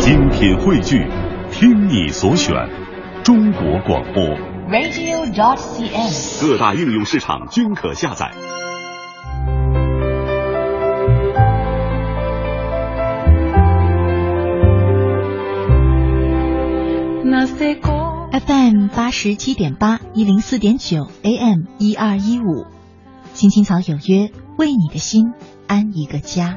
精品汇聚，听你所选，中国广播。radio.dot.cn，。各大应用市场均可下载。FM 八十七点八一零四点九 AM 一二一五，青青草有约，为你的心安一个家。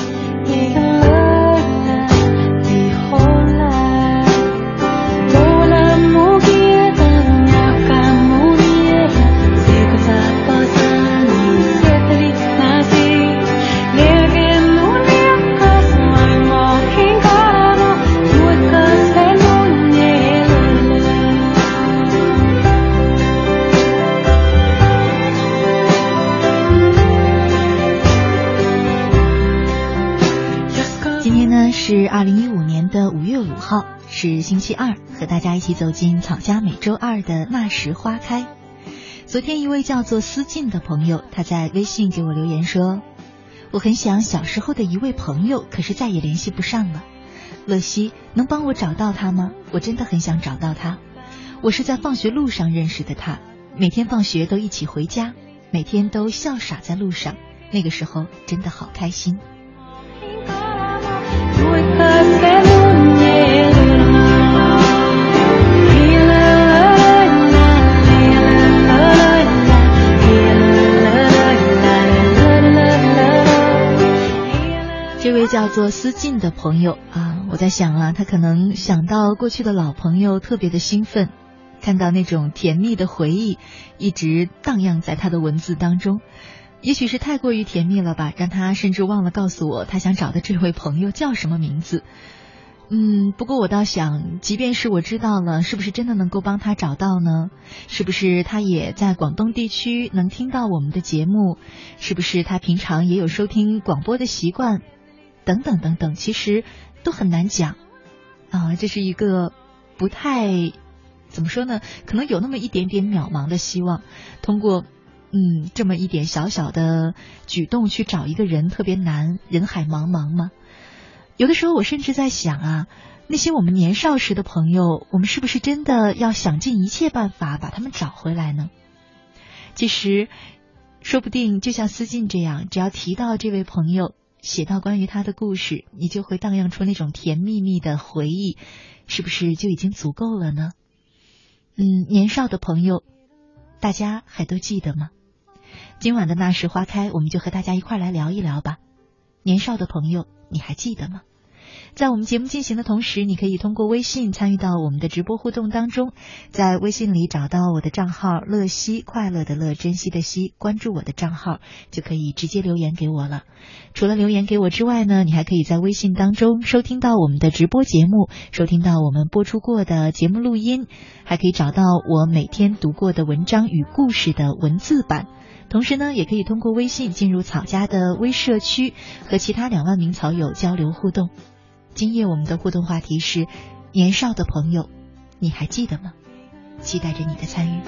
一起走进草家每周二的那时花开。昨天一位叫做思静的朋友，他在微信给我留言说：“我很想小时候的一位朋友，可是再也联系不上了。乐西，能帮我找到他吗？我真的很想找到他。我是在放学路上认识的他，每天放学都一起回家，每天都笑傻在路上，那个时候真的好开心。”做思静的朋友啊，我在想啊，他可能想到过去的老朋友，特别的兴奋，看到那种甜蜜的回忆一直荡漾在他的文字当中。也许是太过于甜蜜了吧，让他甚至忘了告诉我他想找的这位朋友叫什么名字。嗯，不过我倒想，即便是我知道了，是不是真的能够帮他找到呢？是不是他也在广东地区能听到我们的节目？是不是他平常也有收听广播的习惯？等等等等，其实都很难讲啊。这是一个不太怎么说呢？可能有那么一点点渺茫的希望，通过。嗯，这么一点小小的举动去找一个人特别难，人海茫茫吗？有的时候我甚至在想啊，那些我们年少时的朋友，我们是不是真的要想尽一切办法把他们找回来呢？其实，说不定就像思静这样，只要提到这位朋友，写到关于他的故事，你就会荡漾出那种甜蜜蜜的回忆，是不是就已经足够了呢？嗯，年少的朋友，大家还都记得吗？今晚的那时花开，我们就和大家一块来聊一聊吧。年少的朋友，你还记得吗？在我们节目进行的同时，你可以通过微信参与到我们的直播互动当中，在微信里找到我的账号“乐西”，快乐的乐，珍惜的惜，关注我的账号就可以直接留言给我了。除了留言给我之外呢，你还可以在微信当中收听到我们的直播节目，收听到我们播出过的节目录音，还可以找到我每天读过的文章与故事的文字版。同时呢，也可以通过微信进入草家的微社区，和其他两万名草友交流互动。今夜我们的互动话题是：年少的朋友，你还记得吗？期待着你的参与。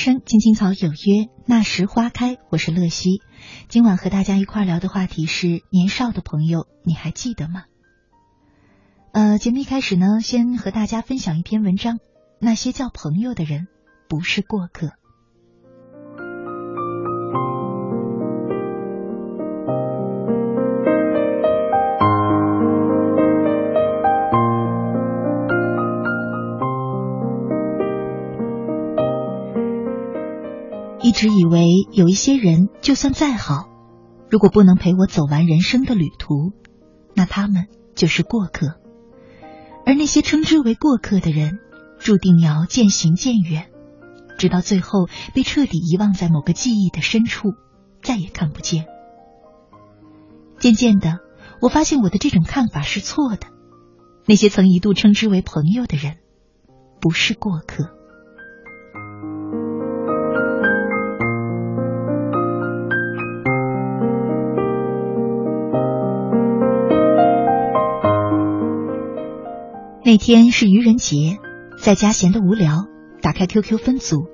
生，青青草有约，那时花开。我是乐西，今晚和大家一块聊的话题是年少的朋友，你还记得吗？呃，节目一开始呢，先和大家分享一篇文章：那些叫朋友的人，不是过客。直以为有一些人，就算再好，如果不能陪我走完人生的旅途，那他们就是过客。而那些称之为过客的人，注定要渐行渐远，直到最后被彻底遗忘在某个记忆的深处，再也看不见。渐渐的，我发现我的这种看法是错的。那些曾一度称之为朋友的人，不是过客。那天是愚人节，在家闲得无聊，打开 QQ 分组，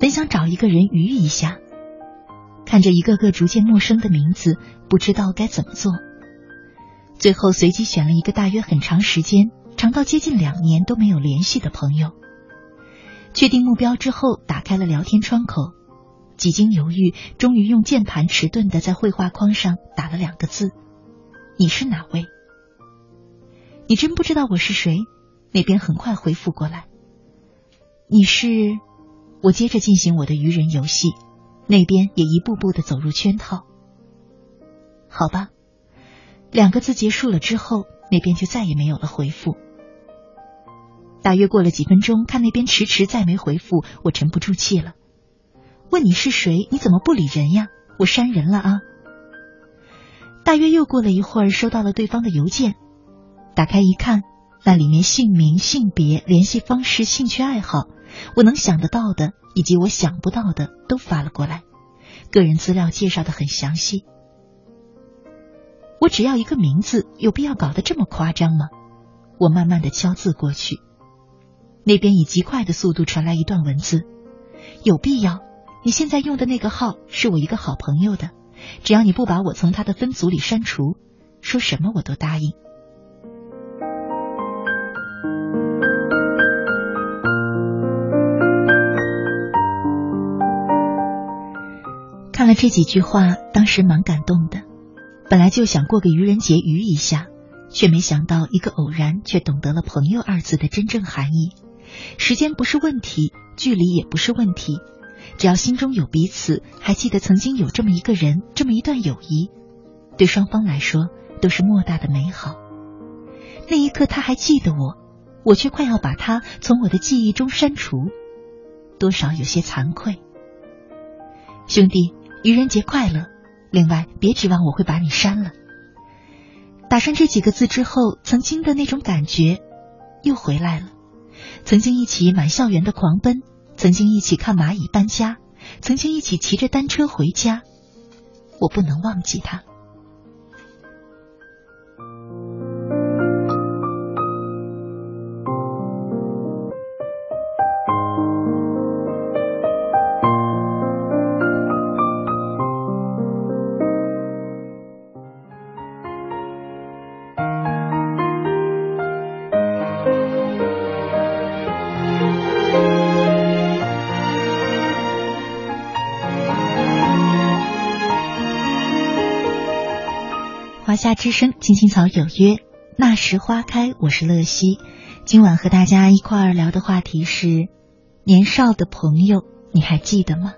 本想找一个人愚一下，看着一个个逐渐陌生的名字，不知道该怎么做。最后随机选了一个大约很长时间，长到接近两年都没有联系的朋友。确定目标之后，打开了聊天窗口，几经犹豫，终于用键盘迟钝的在绘画框上打了两个字：“你是哪位？”你真不知道我是谁？那边很快回复过来。你是我接着进行我的愚人游戏，那边也一步步的走入圈套。好吧，两个字结束了之后，那边就再也没有了回复。大约过了几分钟，看那边迟迟再没回复，我沉不住气了，问你是谁？你怎么不理人呀？我删人了啊！大约又过了一会儿，收到了对方的邮件，打开一看。那里面姓名、性别、联系方式、兴趣爱好，我能想得到的以及我想不到的都发了过来，个人资料介绍的很详细。我只要一个名字，有必要搞得这么夸张吗？我慢慢的敲字过去，那边以极快的速度传来一段文字：有必要？你现在用的那个号是我一个好朋友的，只要你不把我从他的分组里删除，说什么我都答应。了这几句话，当时蛮感动的。本来就想过个愚人节愚一下，却没想到一个偶然，却懂得了“朋友”二字的真正含义。时间不是问题，距离也不是问题，只要心中有彼此，还记得曾经有这么一个人，这么一段友谊，对双方来说都是莫大的美好。那一刻他还记得我，我却快要把他从我的记忆中删除，多少有些惭愧，兄弟。愚人节快乐！另外，别指望我会把你删了。打上这几个字之后，曾经的那种感觉又回来了。曾经一起满校园的狂奔，曾经一起看蚂蚁搬家，曾经一起骑着单车回家，我不能忘记他。夏之声，青青草有约，那时花开。我是乐西，今晚和大家一块儿聊的话题是年少的朋友，你还记得吗？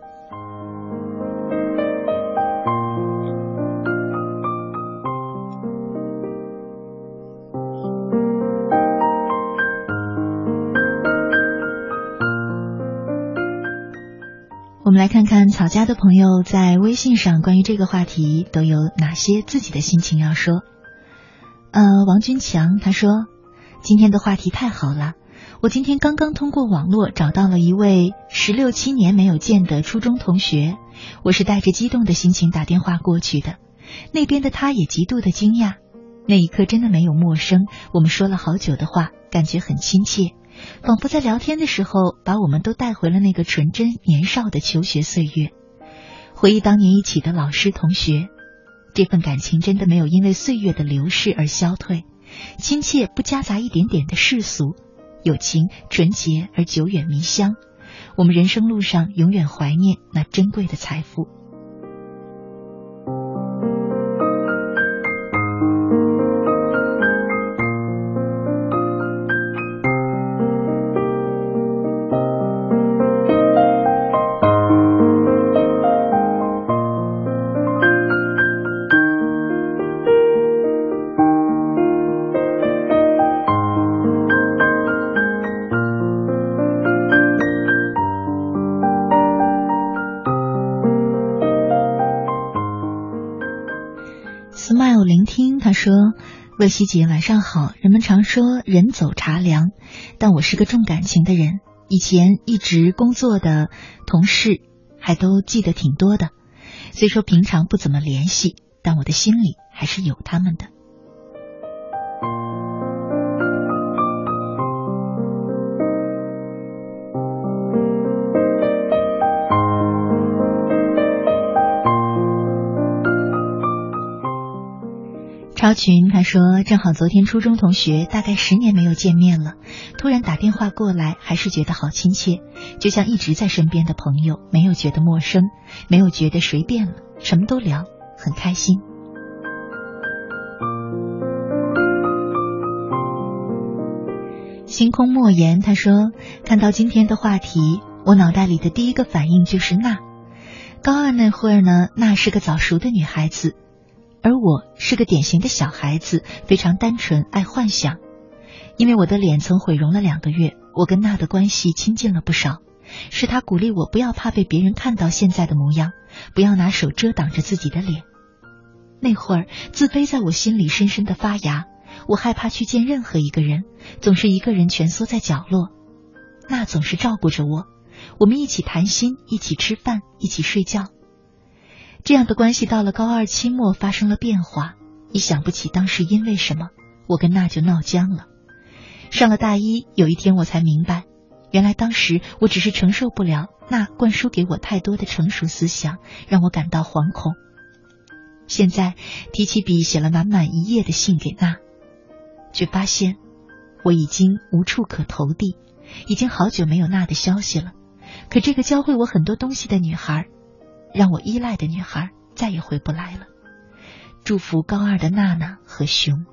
我们来看看草家的朋友在微信上关于这个话题都有哪些自己的心情要说。呃，王军强他说，今天的话题太好了。我今天刚刚通过网络找到了一位十六七年没有见的初中同学，我是带着激动的心情打电话过去的，那边的他也极度的惊讶。那一刻真的没有陌生，我们说了好久的话，感觉很亲切，仿佛在聊天的时候把我们都带回了那个纯真年少的求学岁月，回忆当年一起的老师同学，这份感情真的没有因为岁月的流逝而消退，亲切不夹杂一点点的世俗。友情纯洁而久远弥香，我们人生路上永远怀念那珍贵的财富。西姐，晚上好。人们常说人走茶凉，但我是个重感情的人。以前一直工作的同事还都记得挺多的，虽说平常不怎么联系，但我的心里还是有他们的。超群他说：“正好昨天初中同学，大概十年没有见面了，突然打电话过来，还是觉得好亲切，就像一直在身边的朋友，没有觉得陌生，没有觉得谁变了，什么都聊，很开心。”星空莫言他说：“看到今天的话题，我脑袋里的第一个反应就是那。高二那会儿呢，那是个早熟的女孩子。”而我是个典型的小孩子，非常单纯，爱幻想。因为我的脸曾毁容了两个月，我跟娜的关系亲近了不少。是他鼓励我不要怕被别人看到现在的模样，不要拿手遮挡着自己的脸。那会儿自卑在我心里深深的发芽，我害怕去见任何一个人，总是一个人蜷缩在角落。娜总是照顾着我，我们一起谈心，一起吃饭，一起睡觉。这样的关系到了高二期末发生了变化，一想不起当时因为什么，我跟娜就闹僵了。上了大一，有一天我才明白，原来当时我只是承受不了娜灌输给我太多的成熟思想，让我感到惶恐。现在提起笔写了满满一页的信给娜，却发现我已经无处可投递，已经好久没有娜的消息了。可这个教会我很多东西的女孩。让我依赖的女孩再也回不来了。祝福高二的娜娜和熊。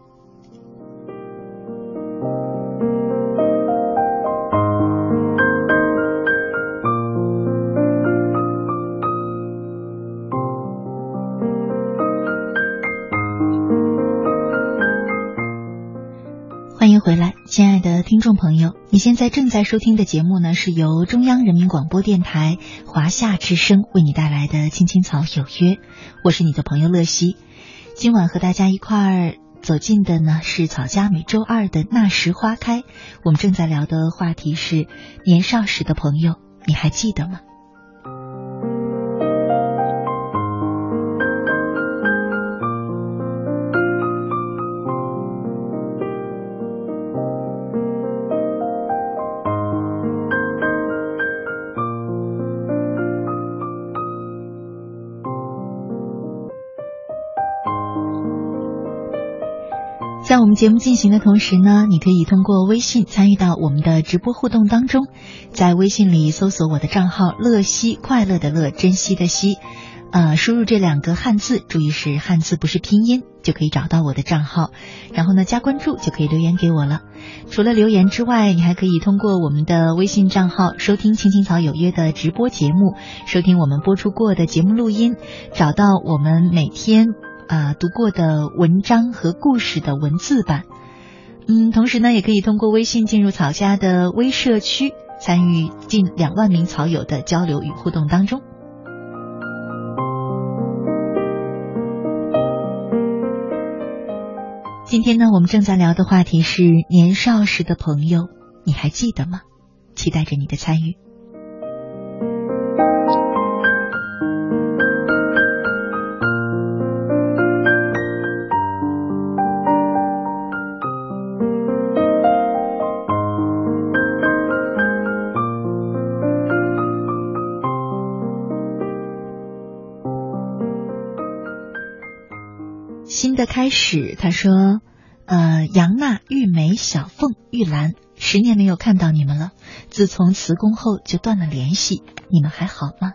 听众朋友，你现在正在收听的节目呢，是由中央人民广播电台华夏之声为你带来的《青青草有约》，我是你的朋友乐西。今晚和大家一块儿走进的呢是草家每周二的那时花开，我们正在聊的话题是年少时的朋友，你还记得吗？节目进行的同时呢，你可以通过微信参与到我们的直播互动当中，在微信里搜索我的账号“乐西”，快乐的乐，珍惜的惜，呃，输入这两个汉字，注意是汉字不是拼音，就可以找到我的账号，然后呢加关注就可以留言给我了。除了留言之外，你还可以通过我们的微信账号收听《青青草有约》的直播节目，收听我们播出过的节目录音，找到我们每天。啊读过的文章和故事的文字版。嗯同时呢也可以通过微信进入草家的微社区参与近两万名草友的交流与互动当中。今天呢我们正在聊的话题是年少时的朋友你还记得吗？期待着你的参与。在开始，他说：“呃，杨娜、玉梅、小凤、玉兰，十年没有看到你们了。自从辞工后就断了联系，你们还好吗？”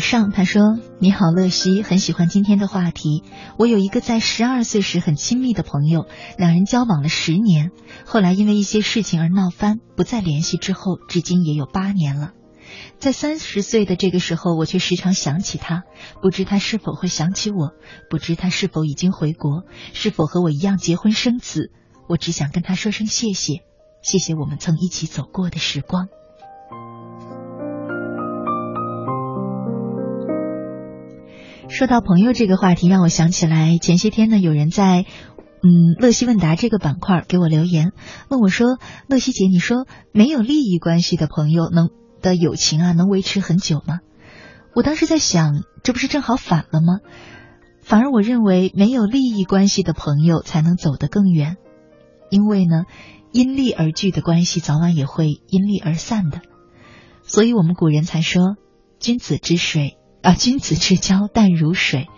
上，他说：“你好，乐西，很喜欢今天的话题。我有一个在十二岁时很亲密的朋友，两人交往了十年，后来因为一些事情而闹翻，不再联系。之后至今也有八年了。在三十岁的这个时候，我却时常想起他，不知他是否会想起我，不知他是否已经回国，是否和我一样结婚生子。我只想跟他说声谢谢，谢谢我们曾一起走过的时光。”说到朋友这个话题，让我想起来前些天呢，有人在嗯乐西问答这个板块给我留言，问我说：“乐西姐，你说没有利益关系的朋友能的友情啊，能维持很久吗？”我当时在想，这不是正好反了吗？反而我认为没有利益关系的朋友才能走得更远，因为呢，因利而聚的关系早晚也会因利而散的，所以我们古人才说：“君子之水。”啊，君子之交淡如水，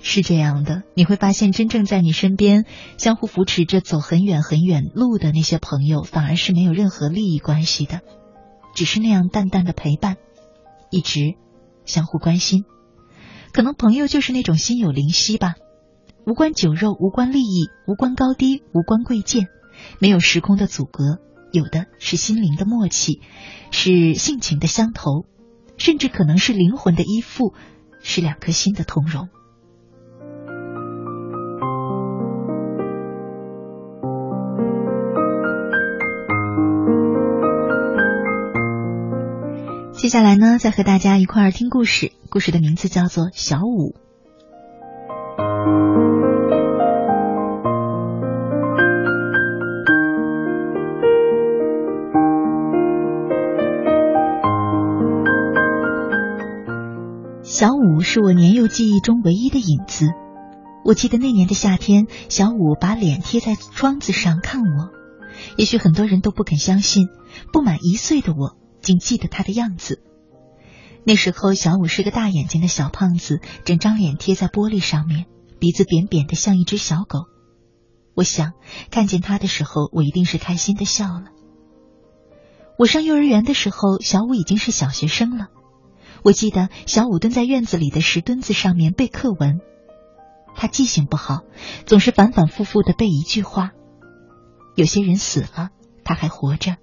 是这样的。你会发现，真正在你身边相互扶持着走很远很远路的那些朋友，反而是没有任何利益关系的，只是那样淡淡的陪伴，一直相互关心。可能朋友就是那种心有灵犀吧，无关酒肉，无关利益，无关高低，无关贵贱，没有时空的阻隔，有的是心灵的默契，是性情的相投。甚至可能是灵魂的依附，是两颗心的通融。接下来呢，再和大家一块儿听故事。故事的名字叫做《小五》。是我年幼记忆中唯一的影子。我记得那年的夏天，小五把脸贴在窗子上看我。也许很多人都不肯相信，不满一岁的我竟记得他的样子。那时候，小五是个大眼睛的小胖子，整张脸贴在玻璃上面，鼻子扁扁的，像一只小狗。我想，看见他的时候，我一定是开心的笑了。我上幼儿园的时候，小五已经是小学生了。我记得小五蹲在院子里的石墩子上面背课文，他记性不好，总是反反复复的背一句话：有些人死了，他还活着；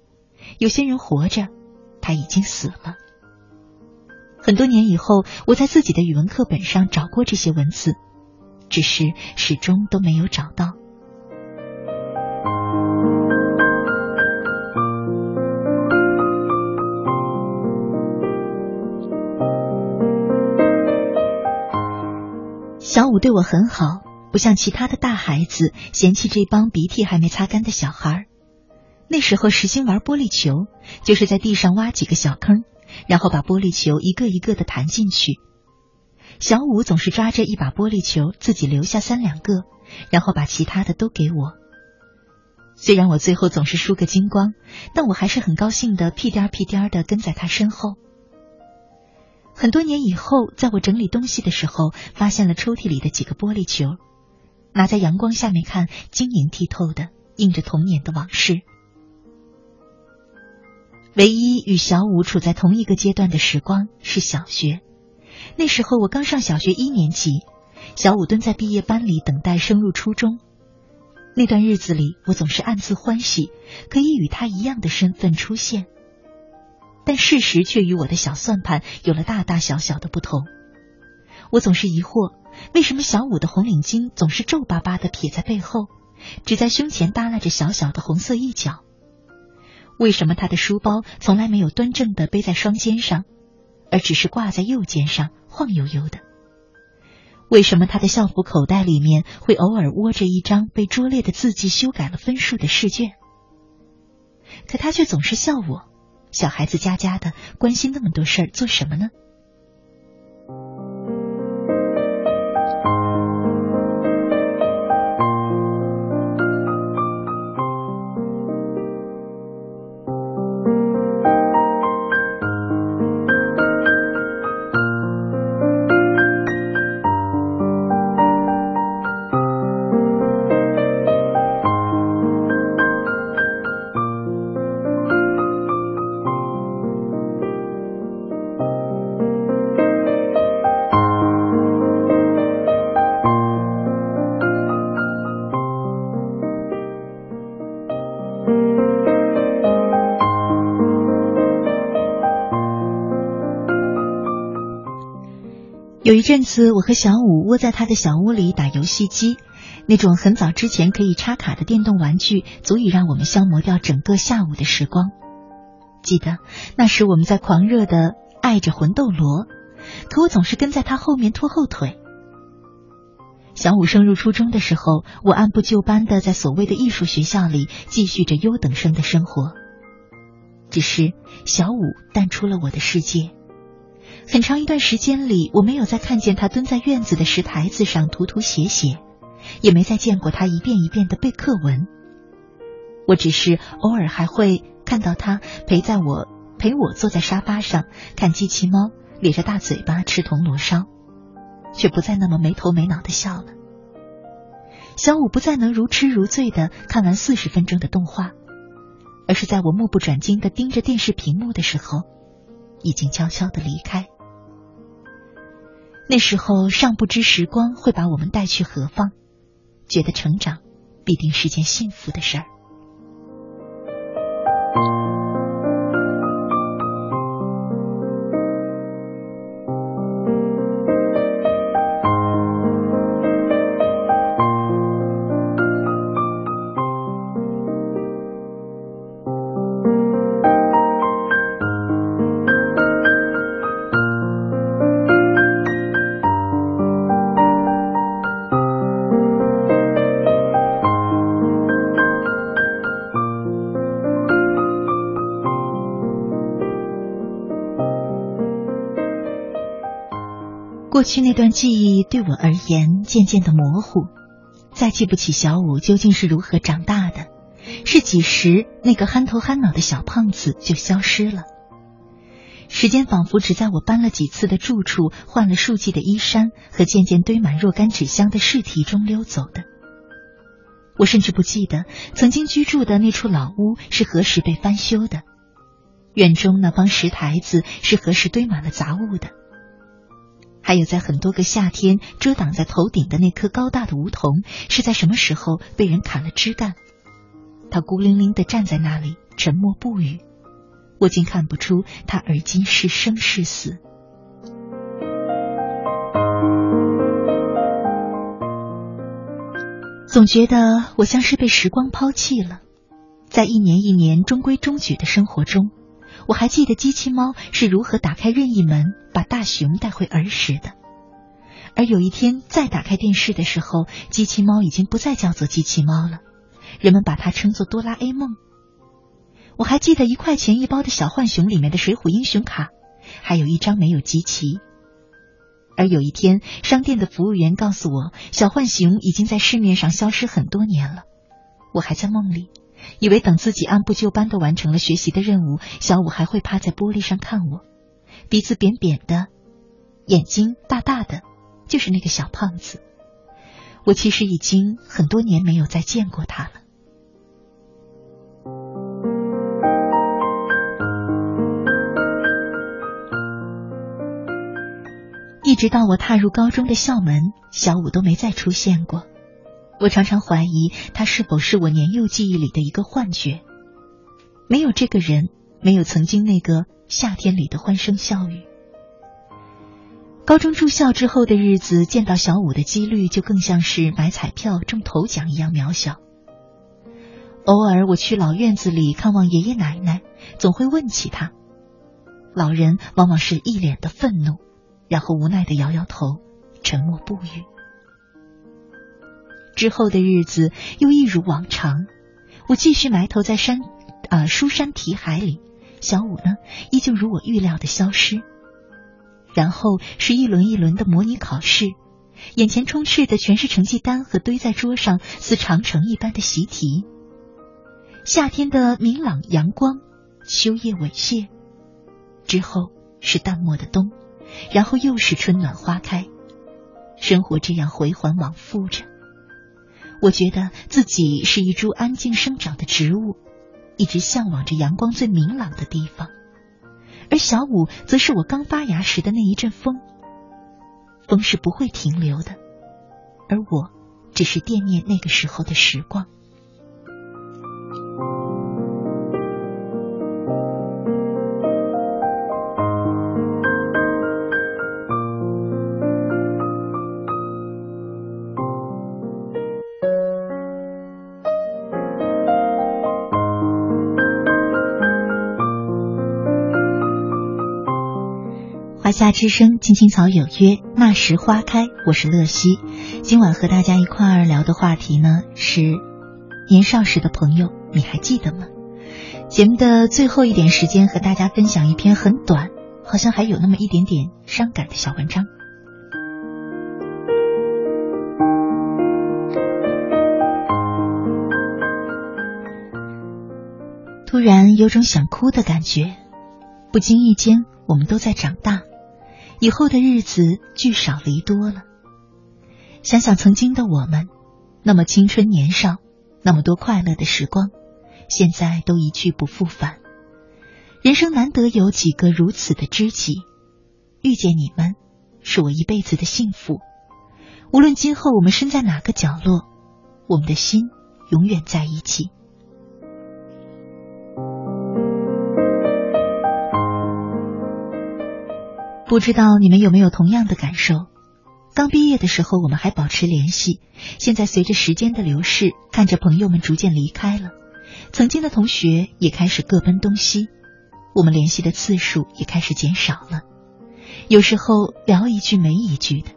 有些人活着，他已经死了。很多年以后，我在自己的语文课本上找过这些文字，只是始终都没有找到。小五对我很好，不像其他的大孩子嫌弃这帮鼻涕还没擦干的小孩。那时候实行玩玻璃球，就是在地上挖几个小坑，然后把玻璃球一个一个的弹进去。小五总是抓着一把玻璃球，自己留下三两个，然后把其他的都给我。虽然我最后总是输个精光，但我还是很高兴的，屁颠屁颠的跟在他身后。很多年以后，在我整理东西的时候，发现了抽屉里的几个玻璃球，拿在阳光下面看，晶莹剔透的，映着童年的往事。唯一与小五处在同一个阶段的时光是小学，那时候我刚上小学一年级，小五蹲在毕业班里等待升入初中。那段日子里，我总是暗自欢喜，可以与他一样的身份出现。但事实却与我的小算盘有了大大小小的不同。我总是疑惑，为什么小五的红领巾总是皱巴巴的撇在背后，只在胸前耷拉着小小的红色一角？为什么他的书包从来没有端正的背在双肩上，而只是挂在右肩上，晃悠悠的？为什么他的校服口袋里面会偶尔窝着一张被拙劣的字迹修改了分数的试卷？可他却总是笑我，小孩子家家的，关心那么多事儿做什么呢？有一阵子，我和小五窝在他的小屋里打游戏机，那种很早之前可以插卡的电动玩具，足以让我们消磨掉整个下午的时光。记得那时我们在狂热的爱着魂斗罗，可我总是跟在他后面拖后腿。小五升入初中的时候，我按部就班的在所谓的艺术学校里继续着优等生的生活，只是小五淡出了我的世界。很长一段时间里，我没有再看见他蹲在院子的石台子上涂涂写写，也没再见过他一遍一遍的背课文。我只是偶尔还会看到他陪在我陪我坐在沙发上看机器猫咧着大嘴巴吃铜锣烧，却不再那么没头没脑的笑了。小五不再能如痴如醉的看完四十分钟的动画，而是在我目不转睛的盯着电视屏幕的时候，已经悄悄的离开。那时候尚不知时光会把我们带去何方，觉得成长必定是件幸福的事儿。去那段记忆对我而言渐渐的模糊，再记不起小五究竟是如何长大的，是几时那个憨头憨脑的小胖子就消失了。时间仿佛只在我搬了几次的住处、换了数季的衣衫和渐渐堆满若干纸箱的试题中溜走的。我甚至不记得曾经居住的那处老屋是何时被翻修的，院中那方石台子是何时堆满了杂物的。还有，在很多个夏天遮挡在头顶的那棵高大的梧桐，是在什么时候被人砍了枝干？它孤零零的站在那里，沉默不语。我竟看不出它而今是生是死。总觉得我像是被时光抛弃了，在一年一年中规中矩的生活中。我还记得机器猫是如何打开任意门，把大熊带回儿时的。而有一天再打开电视的时候，机器猫已经不再叫做机器猫了，人们把它称作哆啦 A 梦。我还记得一块钱一包的小浣熊里面的水浒英雄卡，还有一张没有集齐。而有一天，商店的服务员告诉我，小浣熊已经在市面上消失很多年了。我还在梦里。以为等自己按部就班的完成了学习的任务，小五还会趴在玻璃上看我，鼻子扁扁的，眼睛大大的，就是那个小胖子。我其实已经很多年没有再见过他了。一直到我踏入高中的校门，小五都没再出现过。我常常怀疑他是否是我年幼记忆里的一个幻觉。没有这个人，没有曾经那个夏天里的欢声笑语。高中住校之后的日子，见到小五的几率就更像是买彩票中头奖一样渺小。偶尔我去老院子里看望爷爷奶奶，总会问起他。老人往往是一脸的愤怒，然后无奈的摇摇头，沉默不语。之后的日子又一如往常，我继续埋头在山，啊，书山题海里。小五呢，依旧如我预料的消失。然后是一轮一轮的模拟考试，眼前充斥的全是成绩单和堆在桌上似长城一般的习题。夏天的明朗阳光，秋叶猥亵，之后是淡漠的冬，然后又是春暖花开。生活这样回环往复着。我觉得自己是一株安静生长的植物，一直向往着阳光最明朗的地方。而小五则是我刚发芽时的那一阵风，风是不会停留的，而我只是惦念那个时候的时光。夏之声，青青草有约，那时花开。我是乐西，今晚和大家一块儿聊的话题呢是年少时的朋友，你还记得吗？节目的最后一点时间，和大家分享一篇很短，好像还有那么一点点伤感的小文章。突然有种想哭的感觉，不经意间，我们都在长大。以后的日子聚少离多了。想想曾经的我们，那么青春年少，那么多快乐的时光，现在都一去不复返。人生难得有几个如此的知己，遇见你们，是我一辈子的幸福。无论今后我们身在哪个角落，我们的心永远在一起。不知道你们有没有同样的感受？刚毕业的时候，我们还保持联系。现在随着时间的流逝，看着朋友们逐渐离开了，曾经的同学也开始各奔东西，我们联系的次数也开始减少了。有时候聊一句没一句的。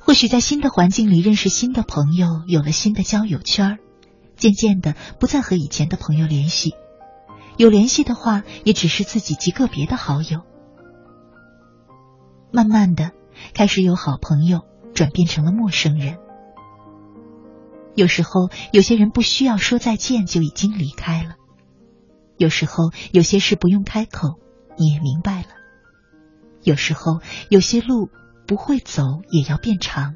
或许在新的环境里认识新的朋友，有了新的交友圈渐渐的不再和以前的朋友联系。有联系的话，也只是自己极个别的好友。慢慢的，开始有好朋友转变成了陌生人。有时候，有些人不需要说再见就已经离开了；有时候，有些事不用开口你也明白了；有时候，有些路不会走也要变长。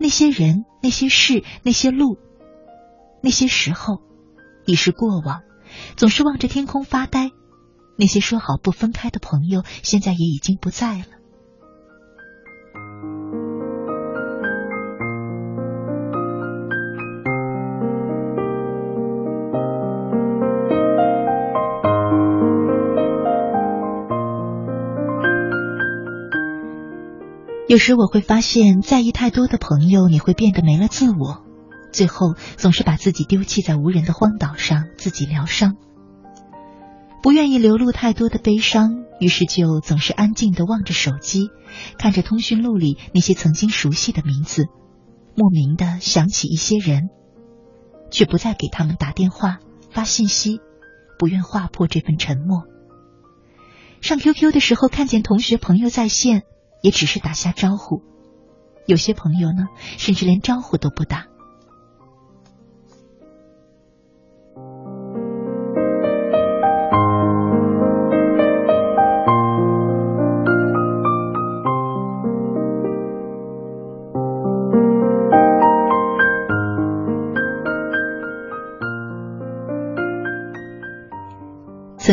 那些人、那些事、那些路、那些时候，已是过往，总是望着天空发呆。那些说好不分开的朋友，现在也已经不在了。有时我会发现，在意太多的朋友，你会变得没了自我，最后总是把自己丢弃在无人的荒岛上，自己疗伤。不愿意流露太多的悲伤，于是就总是安静的望着手机，看着通讯录里那些曾经熟悉的名字，莫名的想起一些人，却不再给他们打电话发信息，不愿划破这份沉默。上 QQ 的时候看见同学朋友在线，也只是打下招呼，有些朋友呢，甚至连招呼都不打。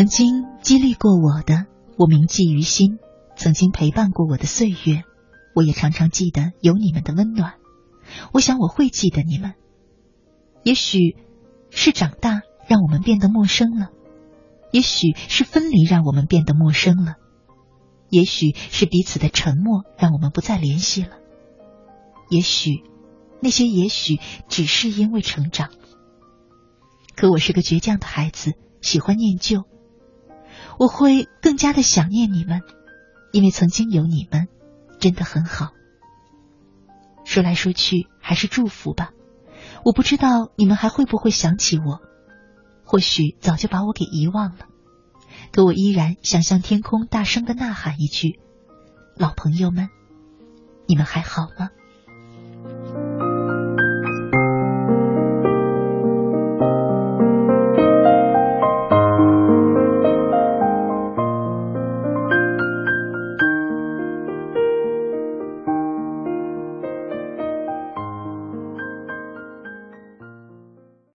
曾经激励过我的，我铭记于心；曾经陪伴过我的岁月，我也常常记得有你们的温暖。我想我会记得你们。也许是长大让我们变得陌生了，也许是分离让我们变得陌生了，也许是彼此的沉默让我们不再联系了，也许那些也许只是因为成长。可我是个倔强的孩子，喜欢念旧。我会更加的想念你们，因为曾经有你们，真的很好。说来说去还是祝福吧。我不知道你们还会不会想起我，或许早就把我给遗忘了。可我依然想向天空大声的呐喊一句：“老朋友们，你们还好吗？”